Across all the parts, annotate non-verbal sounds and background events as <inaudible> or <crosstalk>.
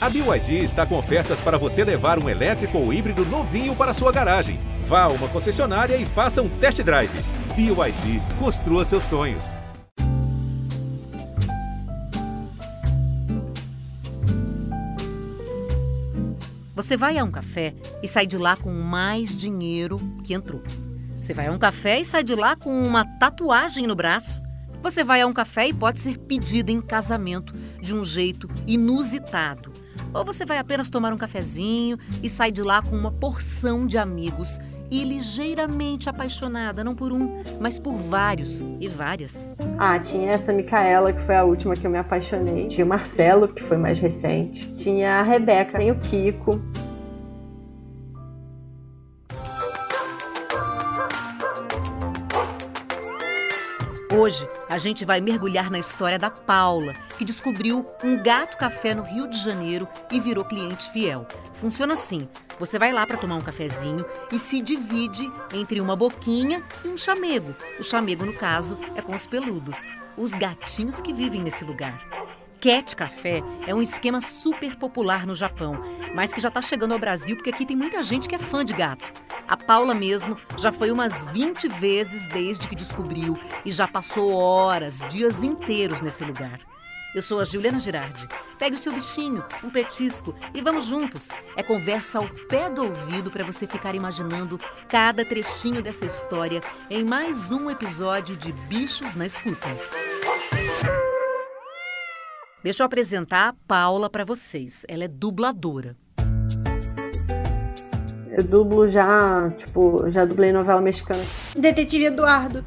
A BYD está com ofertas para você levar um elétrico ou híbrido novinho para sua garagem. Vá a uma concessionária e faça um test drive. BYD, construa seus sonhos. Você vai a um café e sai de lá com mais dinheiro que entrou. Você vai a um café e sai de lá com uma tatuagem no braço. Você vai a um café e pode ser pedida em casamento de um jeito inusitado. Ou você vai apenas tomar um cafezinho e sai de lá com uma porção de amigos e ligeiramente apaixonada, não por um, mas por vários e várias. Ah, tinha essa Micaela, que foi a última que eu me apaixonei. Tinha o Marcelo, que foi mais recente. Tinha a Rebeca, tem o Kiko. Hoje a gente vai mergulhar na história da Paula, que descobriu um gato café no Rio de Janeiro e virou cliente fiel. Funciona assim: você vai lá para tomar um cafezinho e se divide entre uma boquinha e um chamego. O chamego, no caso, é com os peludos, os gatinhos que vivem nesse lugar. Cat Café é um esquema super popular no Japão, mas que já está chegando ao Brasil porque aqui tem muita gente que é fã de gato. A Paula mesmo já foi umas 20 vezes desde que descobriu e já passou horas, dias inteiros nesse lugar. Eu sou a Juliana Girardi. Pegue o seu bichinho, um petisco e vamos juntos. É conversa ao pé do ouvido para você ficar imaginando cada trechinho dessa história em mais um episódio de Bichos na Escuta. Deixa eu apresentar a Paula para vocês. Ela é dubladora. Eu dublo já, tipo, já dublei novela mexicana. Detetive Eduardo,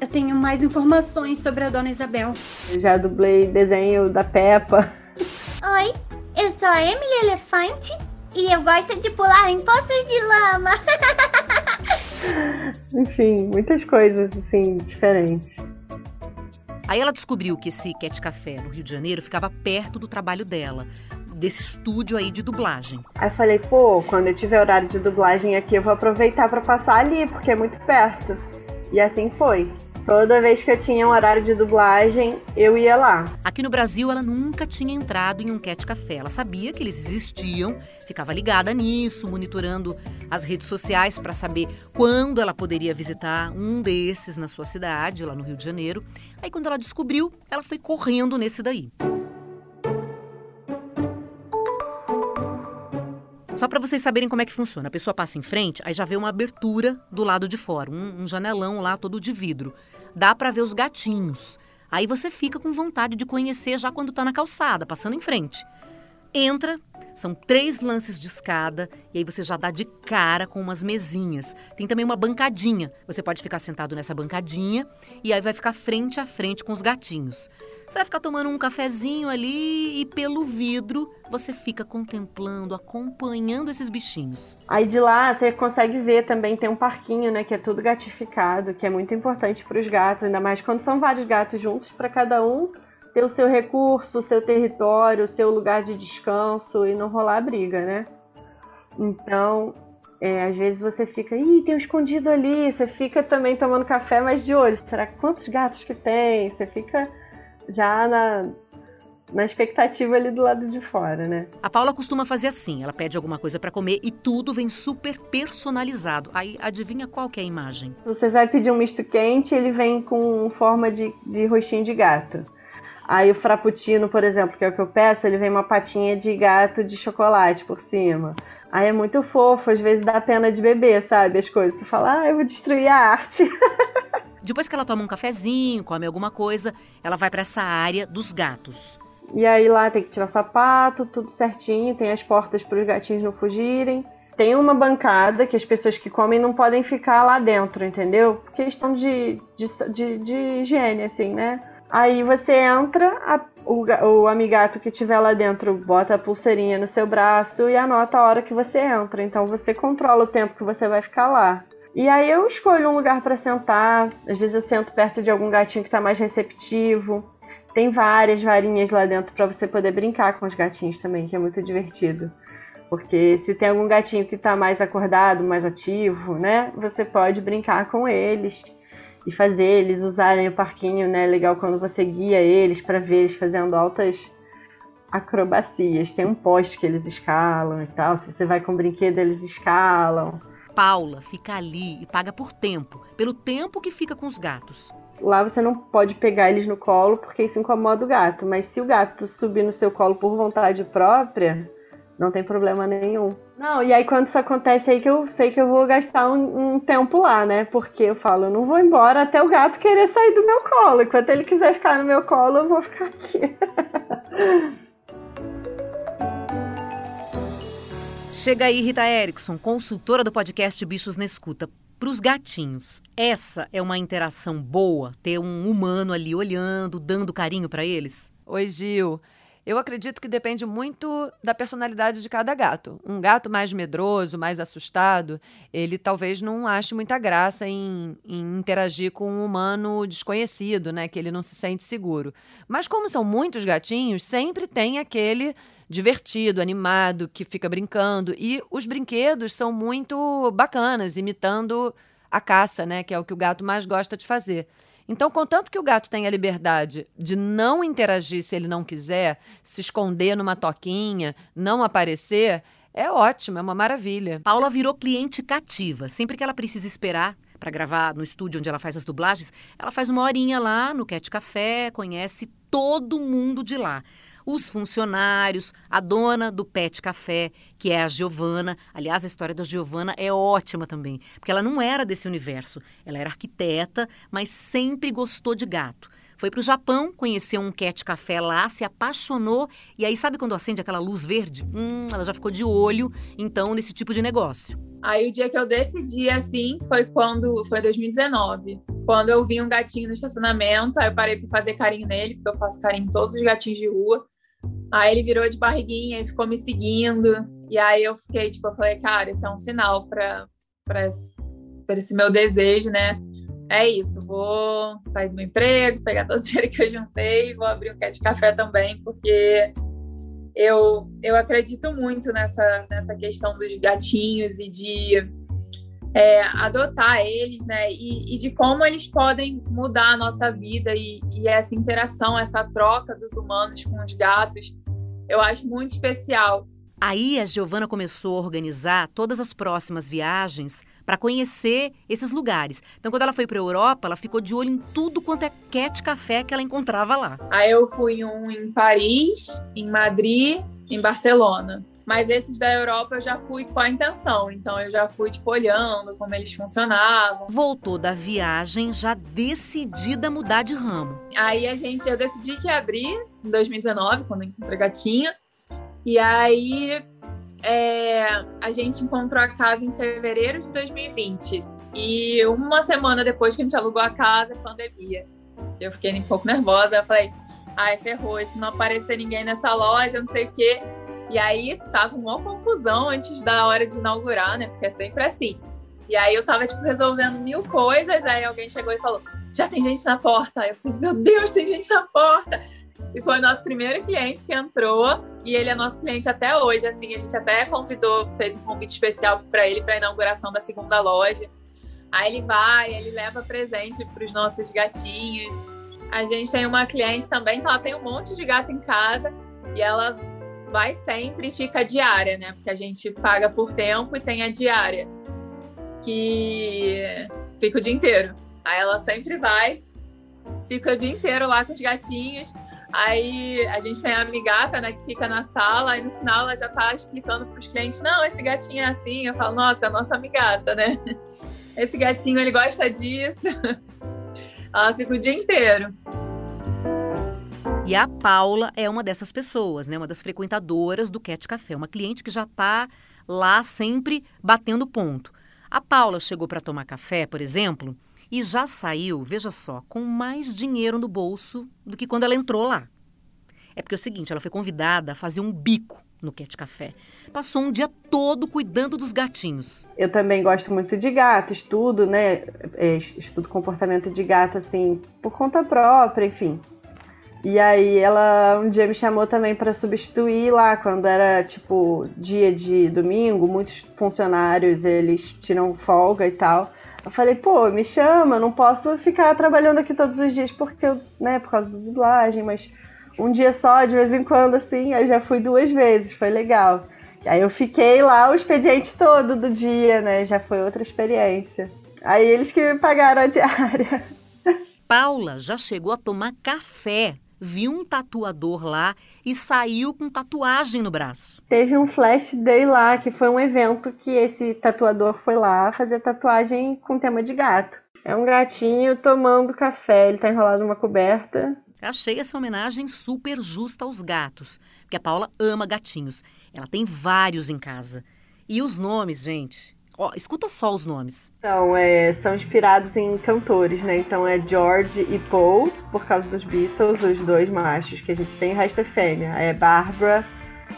eu tenho mais informações sobre a Dona Isabel. Eu já dublei desenho da Peppa. Oi, eu sou a Emily Elefante e eu gosto de pular em poças de lama. <laughs> Enfim, muitas coisas assim diferentes. Aí ela descobriu que esse Cat Café no Rio de Janeiro ficava perto do trabalho dela, desse estúdio aí de dublagem. Aí eu falei, pô, quando eu tiver horário de dublagem aqui, eu vou aproveitar para passar ali, porque é muito perto. E assim foi. Toda vez que eu tinha um horário de dublagem, eu ia lá. Aqui no Brasil, ela nunca tinha entrado em um cat café. Ela sabia que eles existiam, ficava ligada nisso, monitorando as redes sociais para saber quando ela poderia visitar um desses na sua cidade, lá no Rio de Janeiro. Aí, quando ela descobriu, ela foi correndo nesse daí. Só para vocês saberem como é que funciona. A pessoa passa em frente, aí já vê uma abertura do lado de fora, um, um janelão lá todo de vidro dá para ver os gatinhos. Aí você fica com vontade de conhecer já quando está na calçada, passando em frente. Entra, são três lances de escada e aí você já dá de cara com umas mesinhas. Tem também uma bancadinha. Você pode ficar sentado nessa bancadinha e aí vai ficar frente a frente com os gatinhos. Você vai ficar tomando um cafezinho ali e pelo vidro você fica contemplando, acompanhando esses bichinhos. Aí de lá você consegue ver também tem um parquinho, né, que é tudo gatificado, que é muito importante para os gatos, ainda mais quando são vários gatos juntos para cada um ter o seu recurso, o seu território, o seu lugar de descanso e não rolar briga, né? Então, é, às vezes você fica, ih, tem um escondido ali, você fica também tomando café, mas de olho, será quantos gatos que tem? Você fica já na, na expectativa ali do lado de fora, né? A Paula costuma fazer assim, ela pede alguma coisa para comer e tudo vem super personalizado. Aí adivinha qual que é a imagem? Você vai pedir um misto quente, ele vem com forma de, de rostinho de gato. Aí o frappuccino, por exemplo, que é o que eu peço, ele vem uma patinha de gato de chocolate por cima. Aí é muito fofo, às vezes dá pena de beber, sabe? As coisas. Você fala, ah, eu vou destruir a arte. <laughs> Depois que ela toma um cafezinho, come alguma coisa, ela vai para essa área dos gatos. E aí lá tem que tirar sapato, tudo certinho, tem as portas para os gatinhos não fugirem. Tem uma bancada que as pessoas que comem não podem ficar lá dentro, entendeu? Porque estão de, de, de, de higiene, assim, né? Aí você entra, a, o, o amigato que tiver lá dentro bota a pulseirinha no seu braço e anota a hora que você entra. Então você controla o tempo que você vai ficar lá. E aí eu escolho um lugar para sentar. Às vezes eu sento perto de algum gatinho que está mais receptivo. Tem várias varinhas lá dentro para você poder brincar com os gatinhos também, que é muito divertido. Porque se tem algum gatinho que está mais acordado, mais ativo, né? Você pode brincar com eles e fazer eles usarem o parquinho, né? Legal quando você guia eles para ver eles fazendo altas acrobacias. Tem um poste que eles escalam e tal. Se você vai com brinquedo, eles escalam. Paula fica ali e paga por tempo, pelo tempo que fica com os gatos. Lá você não pode pegar eles no colo porque isso incomoda o gato, mas se o gato subir no seu colo por vontade própria, não tem problema nenhum. Não, e aí quando isso acontece aí que eu sei que eu vou gastar um, um, tempo lá, né? Porque eu falo, eu não vou embora até o gato querer sair do meu colo. Enquanto ele quiser ficar no meu colo, eu vou ficar aqui. <laughs> Chega aí, Rita Erickson, consultora do podcast Bichos na Escuta. Para os gatinhos, essa é uma interação boa? Ter um humano ali olhando, dando carinho para eles? Oi, Gil. Eu acredito que depende muito da personalidade de cada gato. Um gato mais medroso, mais assustado, ele talvez não ache muita graça em, em, interagir com um humano desconhecido, né? Que ele não se sente seguro. Mas como são muitos gatinhos, sempre tem aquele divertido, animado, que fica brincando. E os brinquedos são muito bacanas, imitando a caça, né? Que é o que o gato mais gosta de fazer. Então, contanto que o gato tenha a liberdade de não interagir se ele não quiser, se esconder numa toquinha, não aparecer, é ótimo, é uma maravilha. Paula virou cliente cativa. Sempre que ela precisa esperar para gravar no estúdio onde ela faz as dublagens, ela faz uma horinha lá no Cat Café, conhece todo mundo de lá os funcionários, a dona do Pet Café, que é a Giovana. Aliás, a história da Giovana é ótima também, porque ela não era desse universo. Ela era arquiteta, mas sempre gostou de gato. Foi para o Japão, conheceu um cat café lá, se apaixonou e aí sabe quando acende aquela luz verde? Hum, ela já ficou de olho, então, nesse tipo de negócio. Aí o dia que eu decidi assim foi quando foi 2019. Quando eu vi um gatinho no estacionamento, aí eu parei para fazer carinho nele, porque eu faço carinho em todos os gatinhos de rua. Aí ele virou de barriguinha e ficou me seguindo. E aí eu fiquei, tipo, eu falei, cara, isso é um sinal para esse meu desejo, né? É isso, vou sair do meu emprego, pegar todo o <laughs> dinheiro que eu juntei, vou abrir um cat café também, porque eu, eu acredito muito nessa, nessa questão dos gatinhos e de é, adotar eles, né? E, e, de como eles podem mudar a nossa vida e, e, essa interação, essa troca dos humanos com os gatos, eu acho muito especial. Aí a Giovana começou a organizar todas as próximas viagens para conhecer esses lugares. Então, quando ela foi para a Europa, ela ficou de olho em tudo quanto é cat café que ela encontrava lá. Aí eu fui um em Paris, em Madrid, em Barcelona. Mas esses da Europa eu já fui com a intenção, então eu já fui tipo olhando como eles funcionavam. Voltou da viagem já decidida a mudar de ramo. Aí a gente, eu decidi que ia abrir em 2019, quando encontrei gatinha. E aí é, a gente encontrou a casa em fevereiro de 2020. E uma semana depois que a gente alugou a casa, pandemia. Eu fiquei um pouco nervosa. Eu falei, ai, ferrou, se não aparecer ninguém nessa loja, não sei o quê. E aí tava uma confusão antes da hora de inaugurar, né? Porque é sempre assim. E aí eu tava, tipo, resolvendo mil coisas, aí alguém chegou e falou: já tem gente na porta. Aí eu falei, meu Deus, tem gente na porta. E foi o nosso primeiro cliente que entrou, e ele é nosso cliente até hoje. Assim, a gente até convidou, fez um convite especial para ele para a inauguração da segunda loja. Aí ele vai, ele leva presente para os nossos gatinhos. A gente tem uma cliente também que ela tem um monte de gato em casa e ela vai sempre e fica diária, né? Porque a gente paga por tempo e tem a diária, que fica o dia inteiro. Aí ela sempre vai, fica o dia inteiro lá com os gatinhos. Aí a gente tem a amigata, né, que fica na sala, e no final ela já tá explicando para os clientes: não, esse gatinho é assim. Eu falo: nossa, é a nossa amigata, né? <laughs> Esse gatinho ele gosta disso. <laughs> ela fica o dia inteiro. E a Paula é uma dessas pessoas, né? Uma das frequentadoras do Cat Café, uma cliente que já está lá sempre batendo ponto. A Paula chegou para tomar café, por exemplo, e já saiu, veja só, com mais dinheiro no bolso do que quando ela entrou lá. É porque é o seguinte, ela foi convidada a fazer um bico no Cat Café. Passou um dia todo cuidando dos gatinhos. Eu também gosto muito de gato, estudo, né? É, estudo comportamento de gato, assim, por conta própria, enfim. E aí ela um dia me chamou também para substituir lá quando era tipo dia de domingo, muitos funcionários eles tiram folga e tal. Eu falei, pô, me chama, não posso ficar trabalhando aqui todos os dias porque eu, né, por causa da dublagem, mas um dia só, de vez em quando, assim. Eu já fui duas vezes, foi legal. Aí eu fiquei lá o expediente todo do dia, né? Já foi outra experiência. Aí eles que me pagaram a diária. <laughs> Paula já chegou a tomar café, viu um tatuador lá e saiu com tatuagem no braço. Teve um flash day lá, que foi um evento que esse tatuador foi lá fazer tatuagem com tema de gato. É um gatinho tomando café, ele tá enrolado numa coberta. Achei essa homenagem super justa aos gatos, porque a Paula ama gatinhos. Ela tem vários em casa. E os nomes, gente? Ó, escuta só os nomes. Então, é, são inspirados em cantores, né? Então é George e Paul, por causa dos Beatles, os dois machos que a gente tem, o resto é fêmea. É Barbara,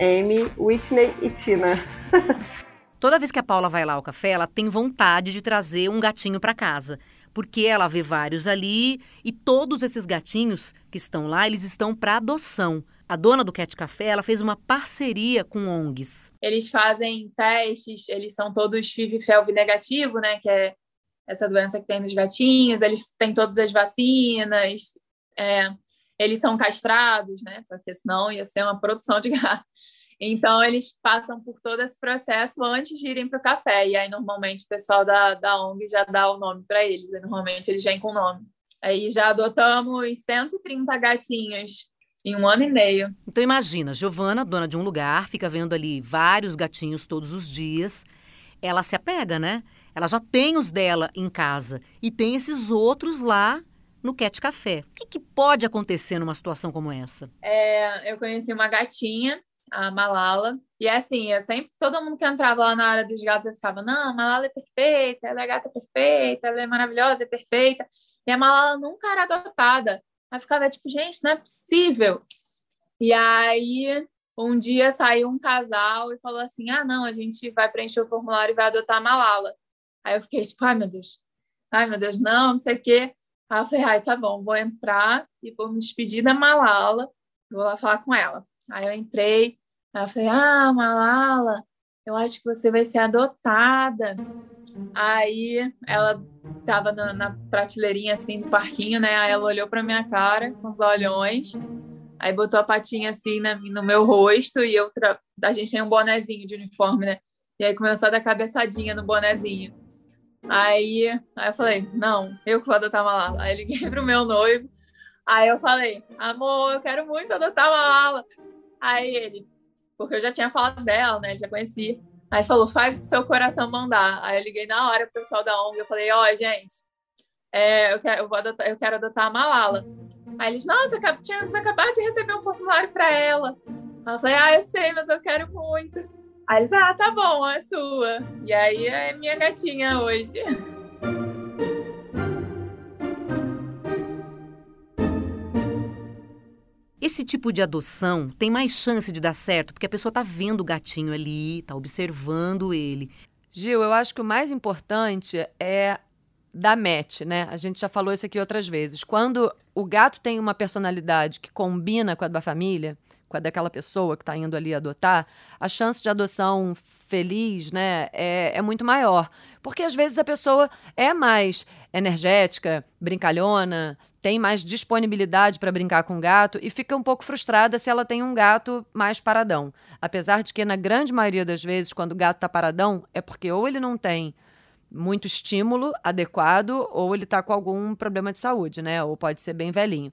Amy, Whitney e Tina. <laughs> Toda vez que a Paula vai lá ao café, ela tem vontade de trazer um gatinho para casa, porque ela vê vários ali e todos esses gatinhos que estão lá, eles estão para adoção. A dona do Cat Café, ela fez uma parceria com ONGs. Eles fazem testes, eles são todos FIV-FeLV negativo, né, que é essa doença que tem nos gatinhos, eles têm todas as vacinas, é, eles são castrados, né, porque senão ia ser uma produção de gato. Então, eles passam por todo esse processo antes de irem para o café. E aí, normalmente, o pessoal da, da ONG já dá o nome para eles. Normalmente, eles vêm com o nome. Aí, já adotamos 130 gatinhos em um ano e meio. Então, imagina, Giovana, dona de um lugar, fica vendo ali vários gatinhos todos os dias. Ela se apega, né? Ela já tem os dela em casa e tem esses outros lá no Cat Café. O que, que pode acontecer numa situação como essa? É, eu conheci uma gatinha a Malala. E é assim, eu sempre, todo mundo que entrava lá na área dos gatos, eu ficava, não, a Malala é perfeita, ela é gata perfeita, ela é maravilhosa, é perfeita. E a Malala nunca era adotada. Aí ficava tipo, gente, não é possível. E aí, um dia saiu um casal e falou assim: ah, não, a gente vai preencher o formulário e vai adotar a Malala. Aí eu fiquei tipo, ai meu Deus, ai meu Deus, não, não sei o quê. Aí eu falei, ai, tá bom, vou entrar e vou me despedir da Malala, vou lá falar com ela. Aí eu entrei, Aí eu falei, ah, Malala, eu acho que você vai ser adotada. Aí ela tava na, na prateleirinha assim do parquinho, né? Aí ela olhou pra minha cara com os olhões, aí botou a patinha assim na, no meu rosto e eu tra... a gente tem um bonezinho de uniforme, né? E aí começou a dar cabeçadinha no bonezinho. Aí, aí eu falei, não, eu que vou adotar a Malala. Aí liguei pro meu noivo. Aí eu falei, amor, eu quero muito adotar a Malala. Aí ele, porque eu já tinha falado dela, né? Já conheci. Aí falou, faz o que seu coração mandar. Aí eu liguei na hora pro pessoal da ONG, eu falei, ó, oh, gente, é, eu, quero, eu, vou adotar, eu quero adotar a Malala. Aí eles, nossa, tínhamos acabado de receber um formulário para ela. Aí eu falei, ah, eu sei, mas eu quero muito. Aí eles, ah, tá bom, é sua. E aí é minha gatinha hoje. <laughs> Esse tipo de adoção tem mais chance de dar certo porque a pessoa está vendo o gatinho ali, está observando ele. Gil, eu acho que o mais importante é dar match, né? A gente já falou isso aqui outras vezes. Quando o gato tem uma personalidade que combina com a da família, daquela pessoa que está indo ali adotar, a chance de adoção feliz, né, é, é muito maior. Porque às vezes a pessoa é mais energética, brincalhona, tem mais disponibilidade para brincar com o gato e fica um pouco frustrada se ela tem um gato mais paradão. Apesar de que, na grande maioria das vezes, quando o gato está paradão, é porque ou ele não tem muito estímulo adequado ou ele está com algum problema de saúde, né? Ou pode ser bem velhinho.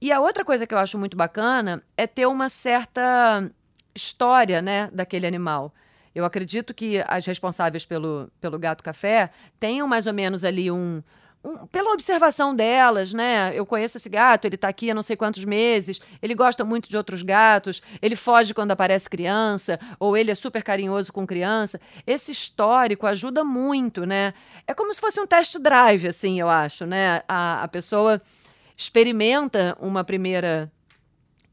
E a outra coisa que eu acho muito bacana é ter uma certa história, né, daquele animal. Eu acredito que as responsáveis pelo, pelo gato café tenham mais ou menos ali um, pela observação delas, né? Eu conheço esse gato, ele está aqui há não sei quantos meses, ele gosta muito de outros gatos, ele foge quando aparece criança, ou ele é super carinhoso com criança. Esse histórico ajuda muito, né? É como se fosse um test drive, assim, eu acho, né? A, a pessoa experimenta uma primeira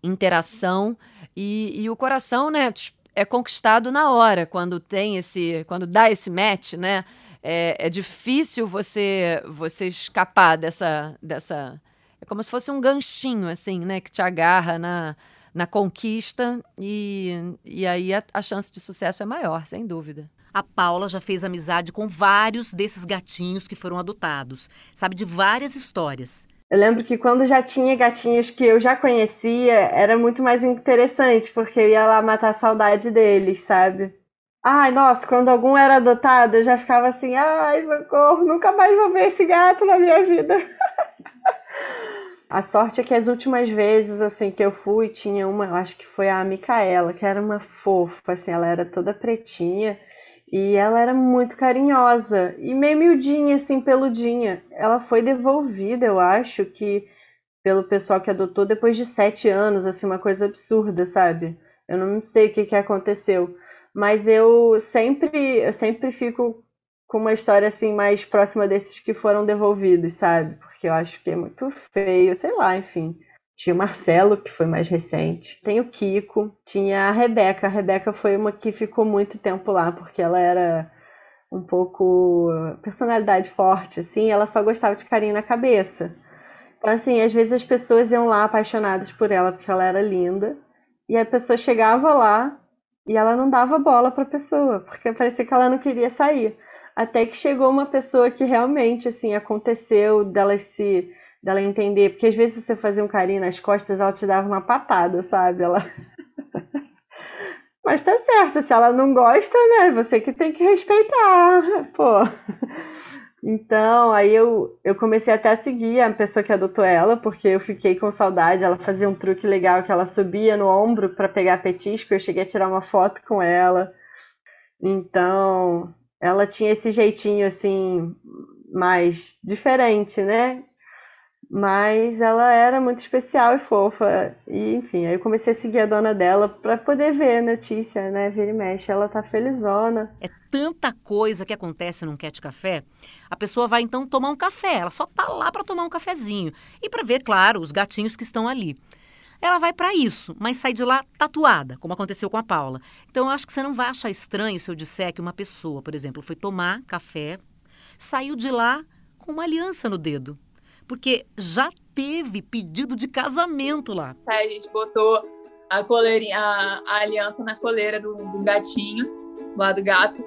interação e, e o coração, né? É conquistado na hora quando tem esse, quando dá esse match, né? é, é difícil você você escapar dessa dessa é como se fosse um ganchinho assim, né, que te agarra na na conquista e, e aí a, a chance de sucesso é maior, sem dúvida. A Paula já fez amizade com vários desses gatinhos que foram adotados. Sabe de várias histórias. Eu lembro que quando já tinha gatinhos que eu já conhecia, era muito mais interessante, porque eu ia lá matar a saudade deles, sabe? Ai, nossa, quando algum era adotado, eu já ficava assim, ai, socorro, nunca mais vou ver esse gato na minha vida. <laughs> a sorte é que as últimas vezes, assim, que eu fui, tinha uma, eu acho que foi a Micaela, que era uma fofa, assim, ela era toda pretinha, e ela era muito carinhosa e meio miudinha, assim, peludinha. Ela foi devolvida, eu acho que pelo pessoal que adotou depois de sete anos, assim, uma coisa absurda, sabe? Eu não sei o que, que aconteceu, mas eu sempre, eu sempre fico com uma história assim mais próxima desses que foram devolvidos, sabe? Porque eu acho que é muito feio, sei lá, enfim. Tinha o Marcelo, que foi mais recente. Tem o Kiko. Tinha a Rebeca. A Rebeca foi uma que ficou muito tempo lá, porque ela era um pouco personalidade forte, assim. Ela só gostava de carinho na cabeça. Então, assim, às vezes as pessoas iam lá apaixonadas por ela, porque ela era linda. E a pessoa chegava lá e ela não dava bola para a pessoa, porque parecia que ela não queria sair. Até que chegou uma pessoa que realmente, assim, aconteceu delas se dela entender, porque às vezes você fazia um carinho nas costas, ela te dava uma patada, sabe? Ela <laughs> Mas tá certo, se ela não gosta, né? Você que tem que respeitar, pô. Então, aí eu, eu comecei até a seguir a pessoa que adotou ela, porque eu fiquei com saudade. Ela fazia um truque legal que ela subia no ombro para pegar petisco. Eu cheguei a tirar uma foto com ela. Então, ela tinha esse jeitinho assim mais diferente, né? Mas ela era muito especial e fofa. E, enfim, aí eu comecei a seguir a dona dela para poder ver a notícia, né? Vira e mexe. Ela tá felizona. É tanta coisa que acontece num cat café. A pessoa vai então tomar um café. Ela só tá lá para tomar um cafezinho. E para ver, claro, os gatinhos que estão ali. Ela vai para isso, mas sai de lá tatuada, como aconteceu com a Paula. Então eu acho que você não vai achar estranho se eu disser que uma pessoa, por exemplo, foi tomar café, saiu de lá com uma aliança no dedo porque já teve pedido de casamento lá. A gente botou a, coleirinha, a, a aliança na coleira do, do gatinho, lá do gato.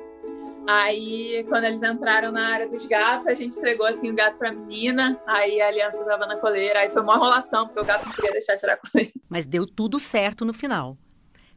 Aí, quando eles entraram na área dos gatos, a gente entregou assim o gato pra menina, aí a aliança tava na coleira, aí foi uma enrolação, porque o gato não queria deixar tirar a coleira. Mas deu tudo certo no final.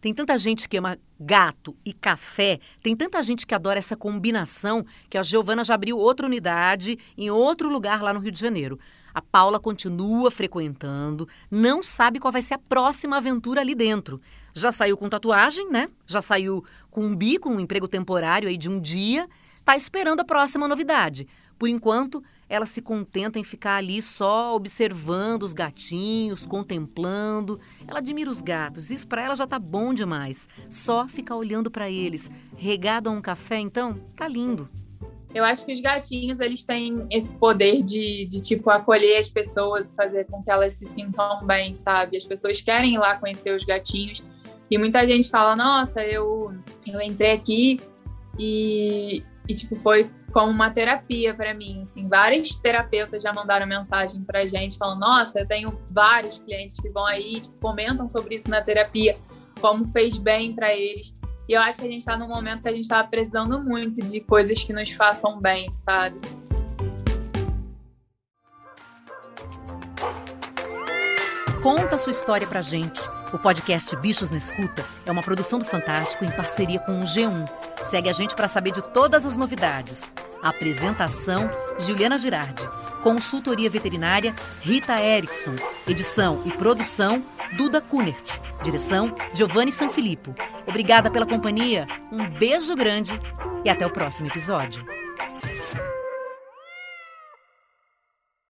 Tem tanta gente que ama gato e café, tem tanta gente que adora essa combinação que a Giovana já abriu outra unidade em outro lugar lá no Rio de Janeiro. A Paula continua frequentando, não sabe qual vai ser a próxima aventura ali dentro. Já saiu com tatuagem, né? Já saiu com um bico, um emprego temporário aí de um dia, tá esperando a próxima novidade. Por enquanto, ela se contenta em ficar ali só observando os gatinhos, contemplando. Ela admira os gatos, isso para ela já tá bom demais. Só ficar olhando para eles, regado a um café, então, tá lindo. Eu acho que os gatinhos, eles têm esse poder de, de, tipo, acolher as pessoas, fazer com que elas se sintam bem, sabe? As pessoas querem ir lá conhecer os gatinhos. E muita gente fala, nossa, eu, eu entrei aqui e, e tipo, foi como uma terapia para mim. Assim, vários terapeutas já mandaram mensagem pra gente falando: Nossa, eu tenho vários clientes que vão aí, tipo, comentam sobre isso na terapia, como fez bem para eles. E eu acho que a gente está num momento que a gente está precisando muito de coisas que nos façam bem, sabe? Conta sua história pra gente. O podcast Bichos na Escuta é uma produção do Fantástico em parceria com o G1. Segue a gente para saber de todas as novidades. apresentação: Juliana Girardi. Consultoria veterinária: Rita Erickson. Edição e produção: Duda Kunert. Direção: Giovanni Sanfilippo. Obrigada pela companhia, um beijo grande e até o próximo episódio.